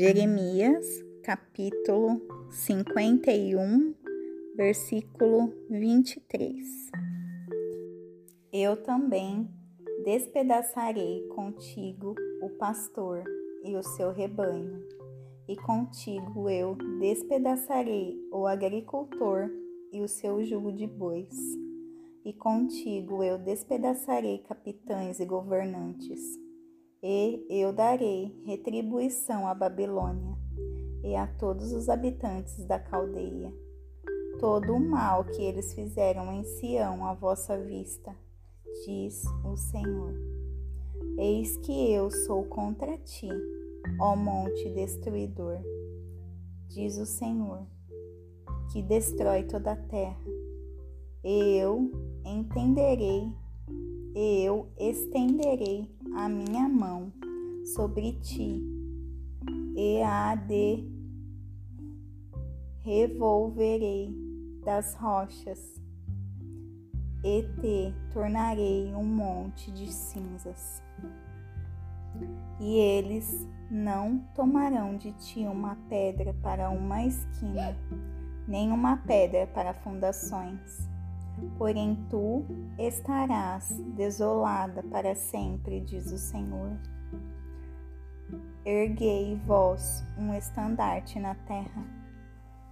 Jeremias, capítulo 51, versículo 23. Eu também despedaçarei contigo o pastor e o seu rebanho, e contigo eu despedaçarei o agricultor e o seu jugo de bois, e contigo eu despedaçarei capitães e governantes e eu darei retribuição à Babilônia e a todos os habitantes da Caldeia. Todo o mal que eles fizeram em Sião à vossa vista, diz o Senhor. Eis que eu sou contra ti, ó monte destruidor, diz o Senhor, que destrói toda a terra. Eu entenderei, eu estenderei a minha mão sobre ti e a de revolverei das rochas e te tornarei um monte de cinzas. E eles não tomarão de ti uma pedra para uma esquina, nem uma pedra para fundações porém tu estarás desolada para sempre, diz o Senhor. Erguei vós um estandarte na terra,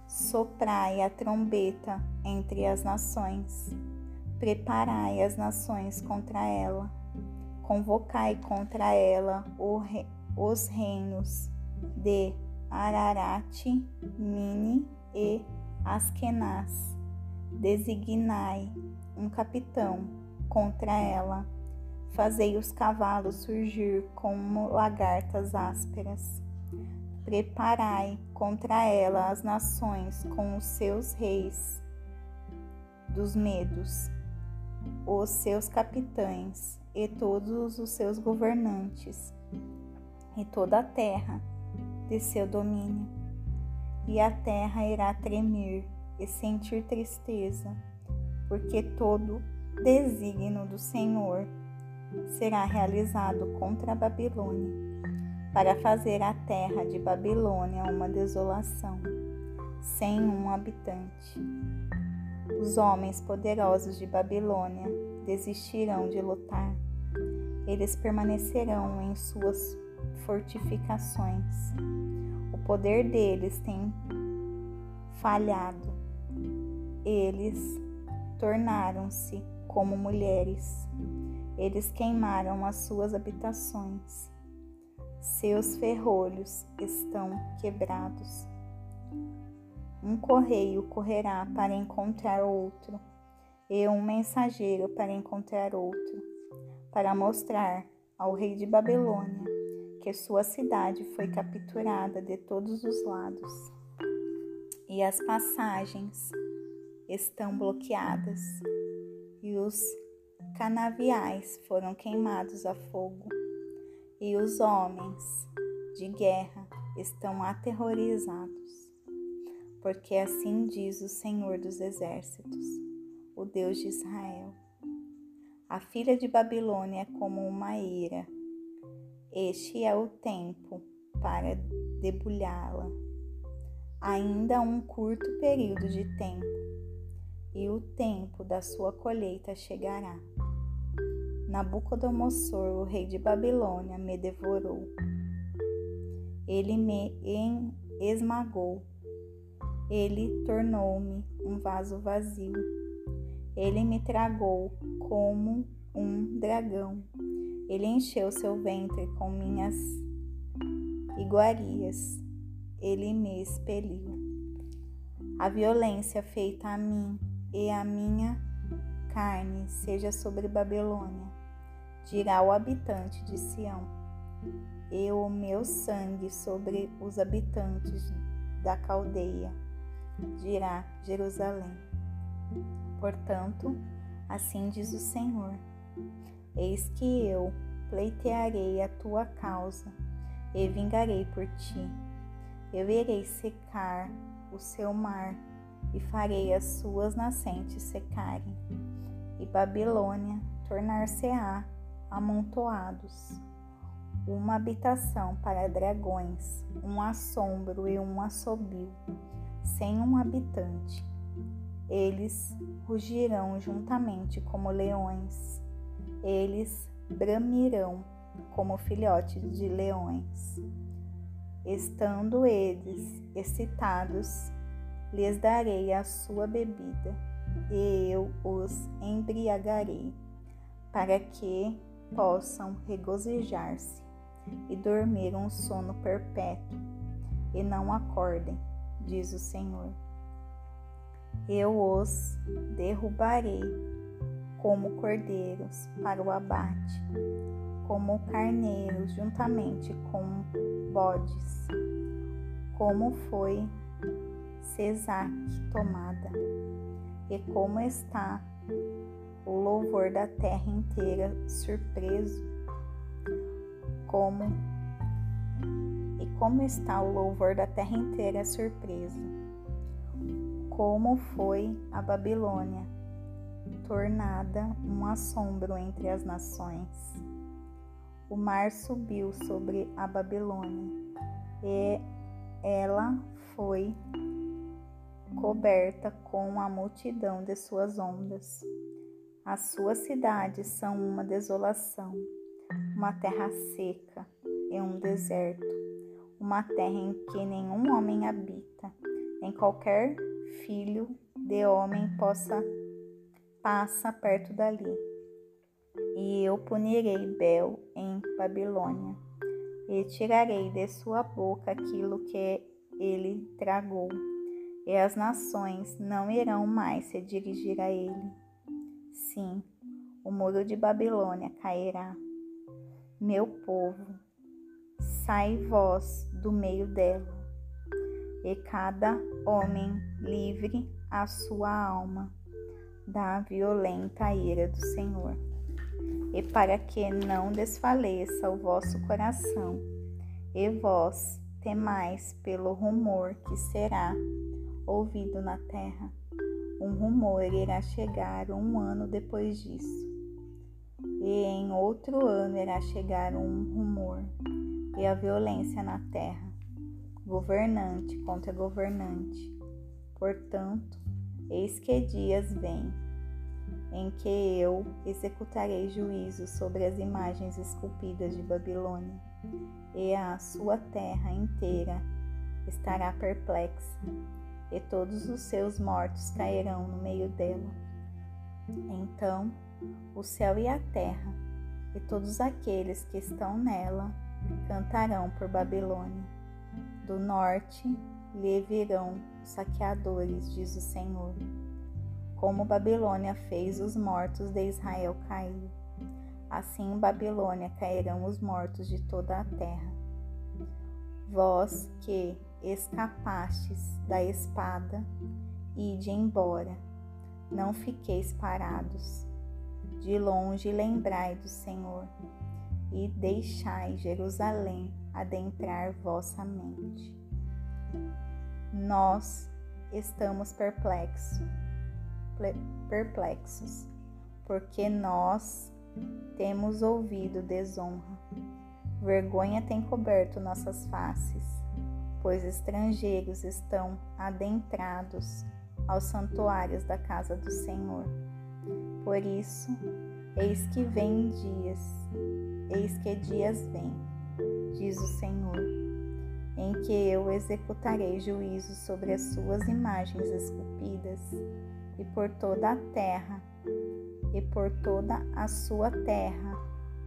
soprai a trombeta entre as nações, preparai as nações contra ela, convocai contra ela os reinos de Ararat, Mini e Askenaz designai um capitão contra ela. Fazei os cavalos surgir como lagartas ásperas. Preparai contra ela as nações com os seus reis dos medos, os seus capitães e todos os seus governantes, e toda a terra de seu domínio. E a terra irá tremer e sentir tristeza, porque todo desígnio do Senhor será realizado contra a Babilônia, para fazer a terra de Babilônia uma desolação, sem um habitante. Os homens poderosos de Babilônia desistirão de lutar. Eles permanecerão em suas fortificações. O poder deles tem falhado eles tornaram-se como mulheres. Eles queimaram as suas habitações. Seus ferrolhos estão quebrados. Um correio correrá para encontrar outro, e um mensageiro para encontrar outro, para mostrar ao rei de Babilônia que sua cidade foi capturada de todos os lados. E as passagens estão bloqueadas e os canaviais foram queimados a fogo e os homens de guerra estão aterrorizados, porque assim diz o Senhor dos Exércitos, o Deus de Israel. A filha de Babilônia é como uma ira. Este é o tempo para debulhá-la. Ainda um curto período de tempo e o tempo da sua colheita chegará. Nabucodonosor, o rei de Babilônia, me devorou. Ele me esmagou. Ele tornou-me um vaso vazio. Ele me tragou como um dragão. Ele encheu seu ventre com minhas iguarias. Ele me expeliu. A violência feita a mim e a minha carne seja sobre Babilônia, dirá o habitante de Sião, e o meu sangue sobre os habitantes da caldeia, dirá Jerusalém. Portanto, assim diz o Senhor: Eis que eu pleitearei a tua causa e vingarei por ti. Eu irei secar o seu mar e farei as suas nascentes secarem, e Babilônia tornar-se-á amontoados. uma habitação para dragões, um assombro e um assobio, sem um habitante. Eles rugirão juntamente como leões, eles bramirão como filhotes de leões. Estando eles excitados, lhes darei a sua bebida, e eu os embriagarei, para que possam regozijar-se e dormir um sono perpétuo, e não acordem, diz o Senhor. Eu os derrubarei como cordeiros para o abate, como carneiros juntamente com bodes, como foi Cesac tomada, e como está o louvor da terra inteira surpreso, como e como está o louvor da terra inteira surpreso, como foi a Babilônia, tornada um assombro entre as nações. O mar subiu sobre a Babilônia, e ela foi coberta com a multidão de suas ondas. As suas cidades são uma desolação, uma terra seca e um deserto, uma terra em que nenhum homem habita, nem qualquer filho de homem possa passa perto dali. E eu punirei Bel em Babilônia, e tirarei de sua boca aquilo que ele tragou, e as nações não irão mais se dirigir a ele Sim, o muro de Babilônia cairá. Meu povo, sai vós do meio dela, e cada homem livre a sua alma da violenta ira do Senhor. E para que não desfaleça o vosso coração, e vós temais pelo rumor que será ouvido na terra um rumor irá chegar um ano depois disso, e em outro ano irá chegar um rumor, e a violência na terra, governante contra governante. Portanto, eis que dias vêm, em que eu executarei juízo sobre as imagens esculpidas de Babilônia, e a sua terra inteira estará perplexa e todos os seus mortos cairão no meio dela. Então o céu e a terra, e todos aqueles que estão nela, cantarão por Babilônia. Do norte lhe virão saqueadores, diz o Senhor. Como Babilônia fez os mortos de Israel cair, assim em Babilônia cairão os mortos de toda a terra. Vós que escapastes da espada, ide embora, não fiqueis parados. De longe lembrai do Senhor e deixai Jerusalém adentrar vossa mente. Nós estamos perplexos, perplexos, porque nós temos ouvido desonra. Vergonha tem coberto nossas faces pois estrangeiros estão adentrados aos santuários da casa do Senhor. Por isso, eis que vem dias, eis que dias vêm, diz o Senhor, em que eu executarei juízo sobre as suas imagens esculpidas e por toda a terra, e por toda a sua terra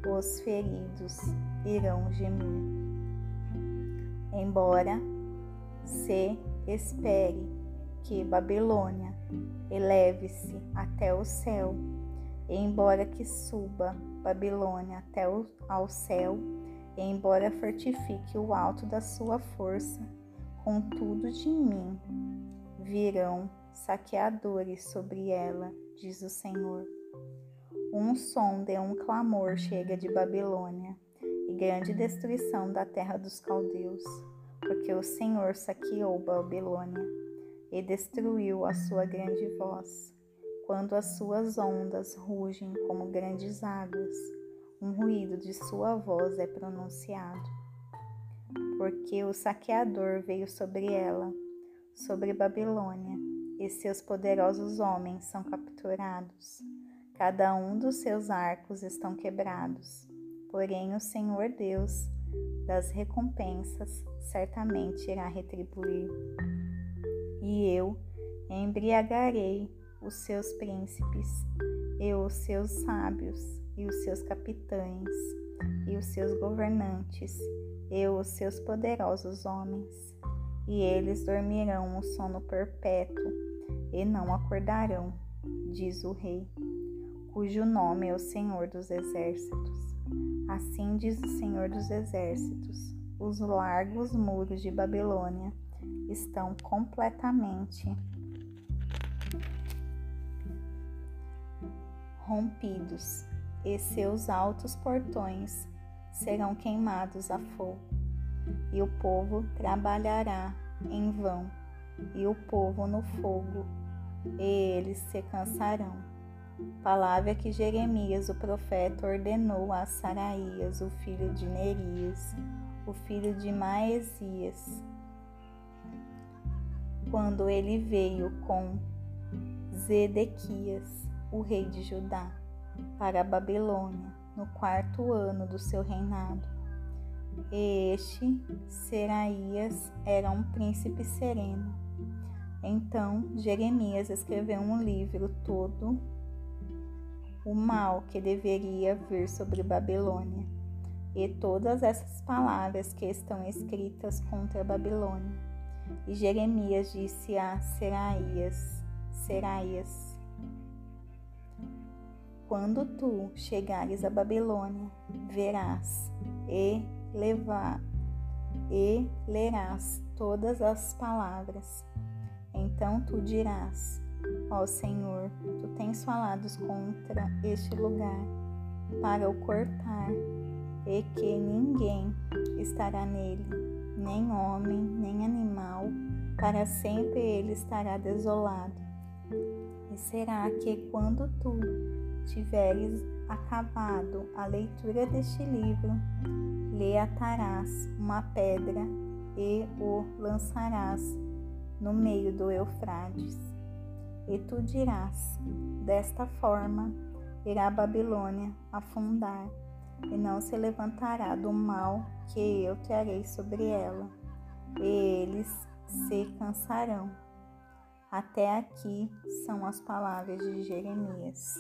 os feridos irão gemir embora se espere que Babilônia eleve-se até o céu, embora que suba Babilônia até o, ao céu, embora fortifique o alto da sua força, contudo de mim virão saqueadores sobre ela, diz o Senhor. Um som de um clamor chega de Babilônia grande destruição da terra dos caldeus, porque o Senhor saqueou Babilônia e destruiu a sua grande voz. Quando as suas ondas rugem como grandes águas, um ruído de sua voz é pronunciado. Porque o saqueador veio sobre ela, sobre Babilônia, e seus poderosos homens são capturados. Cada um dos seus arcos estão quebrados. Porém, o Senhor Deus das recompensas certamente irá retribuir. E eu embriagarei os seus príncipes, e os seus sábios, e os seus capitães, e os seus governantes, e os seus poderosos homens, e eles dormirão o sono perpétuo, e não acordarão, diz o Rei, cujo nome é o Senhor dos Exércitos. Assim diz o Senhor dos Exércitos: os largos muros de Babilônia estão completamente rompidos, e seus altos portões serão queimados a fogo, e o povo trabalhará em vão, e o povo no fogo, e eles se cansarão. Palavra que Jeremias, o profeta, ordenou a Saraías, o filho de Nerias, o filho de Maesias, quando ele veio com Zedequias, o rei de Judá, para a Babilônia, no quarto ano do seu reinado. Este, Seraías, era um príncipe sereno. Então Jeremias escreveu um livro todo o mal que deveria vir sobre Babilônia e todas essas palavras que estão escritas contra Babilônia. E Jeremias disse a Seraías, Seraías, quando tu chegares a Babilônia, verás e levar e lerás todas as palavras. Então tu dirás: Ó Senhor, tu tens falado contra este lugar para o cortar, e que ninguém estará nele, nem homem, nem animal, para sempre ele estará desolado. E será que quando tu tiveres acabado a leitura deste livro, lhe atarás uma pedra e o lançarás no meio do Eufrates. E tu dirás: desta forma irá a Babilônia afundar, e não se levantará do mal que eu trarei sobre ela, e eles se cansarão. Até aqui são as palavras de Jeremias.